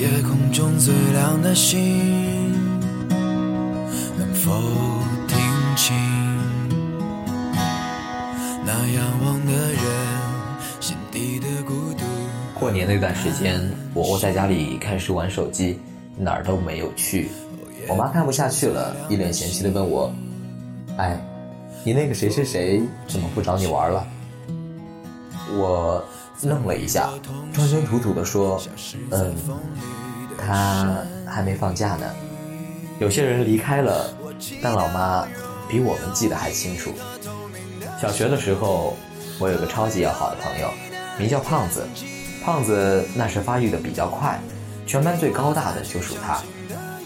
夜空中最亮的星，能否听清那仰望的人心底的孤独？过年那段时间，我窝在家里看书玩手机，哪儿都没有去。我妈看不下去了，一脸嫌弃的问我：“哎，你那个谁谁谁怎么不找你玩了？”我愣了一下，装真土土的说：“嗯，他还没放假呢。有些人离开了，但老妈比我们记得还清楚。小学的时候，我有个超级要好的朋友，名叫胖子。胖子那时发育的比较快，全班最高大的就属他。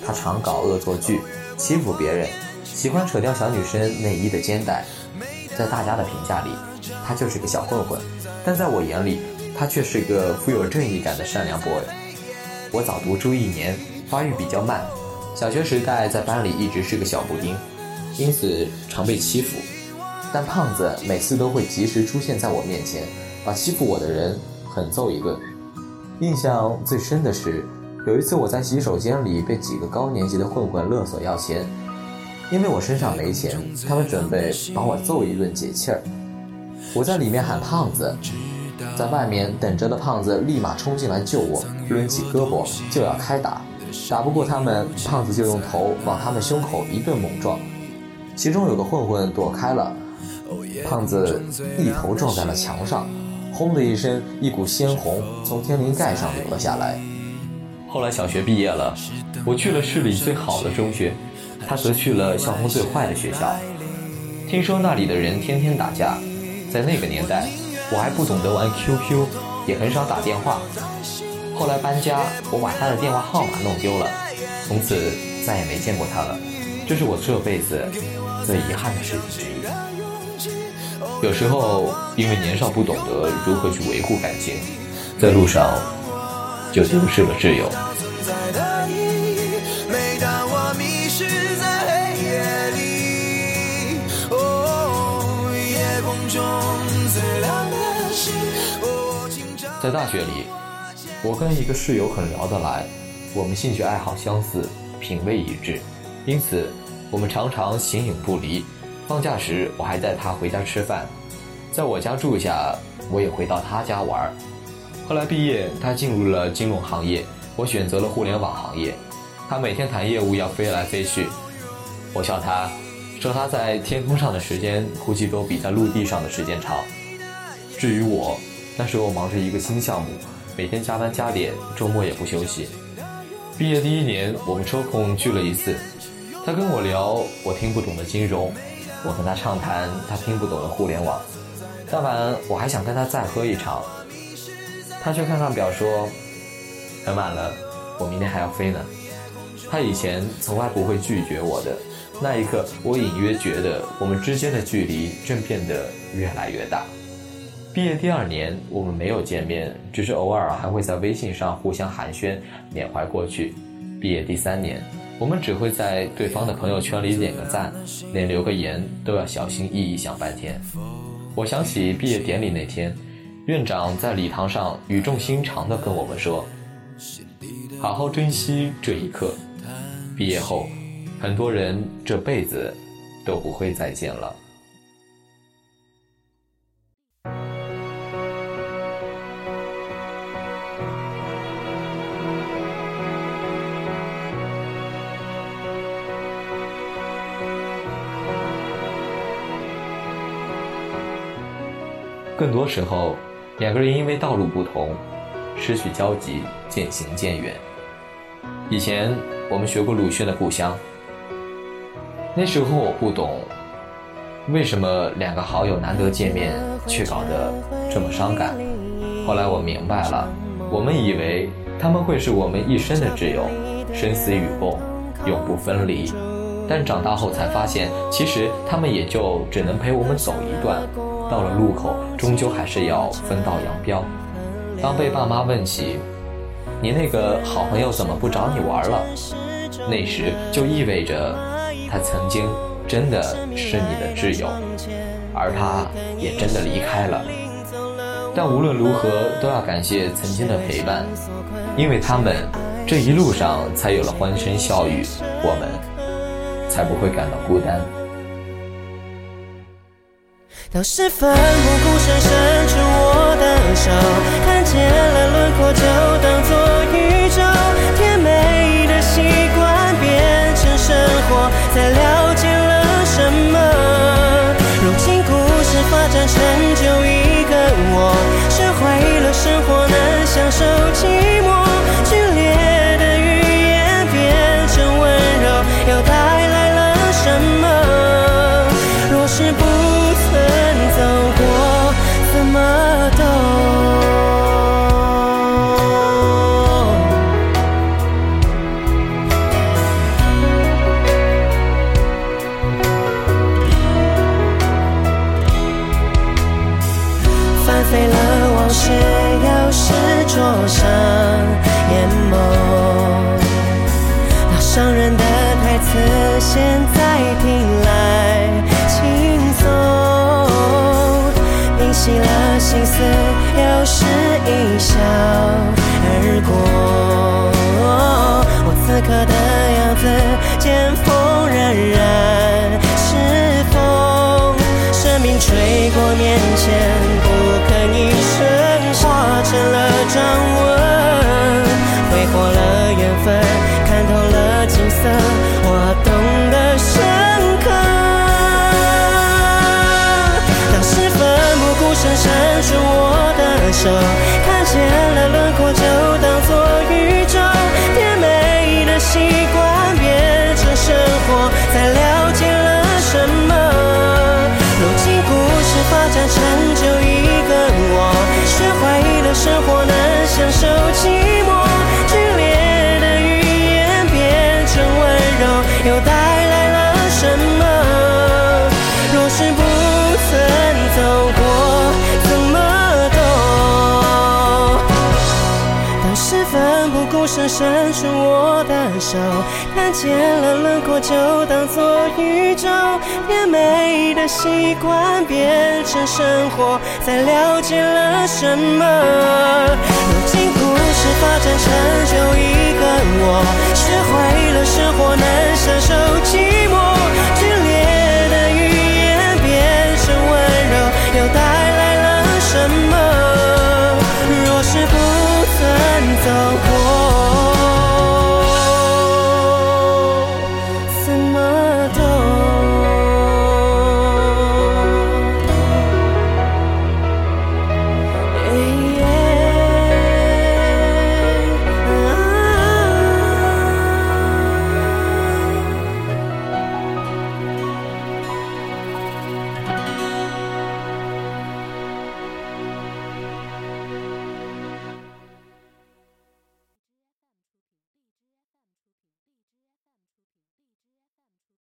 他常搞恶作剧，欺负别人，喜欢扯掉小女生内衣的肩带。在大家的评价里，他就是个小混混。但在我眼里，他却是个富有正义感的善良 boy。我早读初一年，发育比较慢，小学时代在班里一直是个小布丁，因此常被欺负。但胖子每次都会及时出现在我面前，把欺负我的人狠揍一顿。印象最深的是，有一次我在洗手间里被几个高年级的混混勒索要钱，因为我身上没钱，他们准备把我揍一顿解气儿。我在里面喊胖子，在外面等着的胖子立马冲进来救我，抡起胳膊就要开打，打不过他们，胖子就用头往他们胸口一顿猛撞，其中有个混混躲开了，胖子一头撞在了墙上，轰的一声，一股鲜红从天灵盖上流了下来。后来小学毕业了，我去了市里最好的中学，他则去了校风最坏的学校，听说那里的人天天打架。在那个年代，我还不懂得玩 QQ，也很少打电话。后来搬家，我把他的电话号码弄丢了，从此再也没见过他了。这是我这辈子最遗憾的事情之一。有时候因为年少不懂得如何去维护感情，在路上就丢失了挚友。在大学里，我跟一个室友很聊得来，我们兴趣爱好相似，品味一致，因此我们常常形影不离。放假时，我还带他回家吃饭，在我家住下，我也回到他家玩。后来毕业，他进入了金融行业，我选择了互联网行业。他每天谈业务要飞来飞去，我笑他，说他在天空上的时间估计都比在陆地上的时间长。至于我。那时候忙着一个新项目，每天加班加点，周末也不休息。毕业第一年，我们抽空聚了一次，他跟我聊我听不懂的金融，我跟他畅谈他听不懂的互联网。当晚我还想跟他再喝一场，他却看看表说很晚了，我明天还要飞呢。他以前从来不会拒绝我的，那一刻我隐约觉得我们之间的距离正变得越来越大。毕业第二年，我们没有见面，只是偶尔还会在微信上互相寒暄，缅怀过去。毕业第三年，我们只会在对方的朋友圈里点个赞，连留个言都要小心翼翼想半天。我想起毕业典礼那天，院长在礼堂上语重心长地跟我们说：“好好珍惜这一刻，毕业后，很多人这辈子都不会再见了。”更多时候，两个人因为道路不同，失去交集，渐行渐远。以前我们学过鲁迅的《故乡》，那时候我不懂，为什么两个好友难得见面，却搞得这么伤感。后来我明白了，我们以为他们会是我们一生的挚友，生死与共，永不分离。但长大后才发现，其实他们也就只能陪我们走一段。到了路口，终究还是要分道扬镳。当被爸妈问起，你那个好朋友怎么不找你玩了？那时就意味着，他曾经真的是你的挚友，而他也真的离开了。但无论如何，都要感谢曾经的陪伴，因为他们这一路上才有了欢声笑语，我们才不会感到孤单。当时奋不顾身伸出我的手，看见了轮廓就当作才了解了什么？如今故事发展成就一个我学会了生活能享受寂寞。剧烈的语言变成温柔又带来了什么？若是不曾走过怎么飞了往事，又是灼伤眼眸。那伤人的台词现在听来轻松，平息了心思，又是一笑而过。我此刻的样子，见风仍然是风，生命吹过面前，不看。孤身伸出我的手，看见了轮廓就当做宇宙，变美的习惯变成生活，才了解了什么。如今故事发展成就一个我。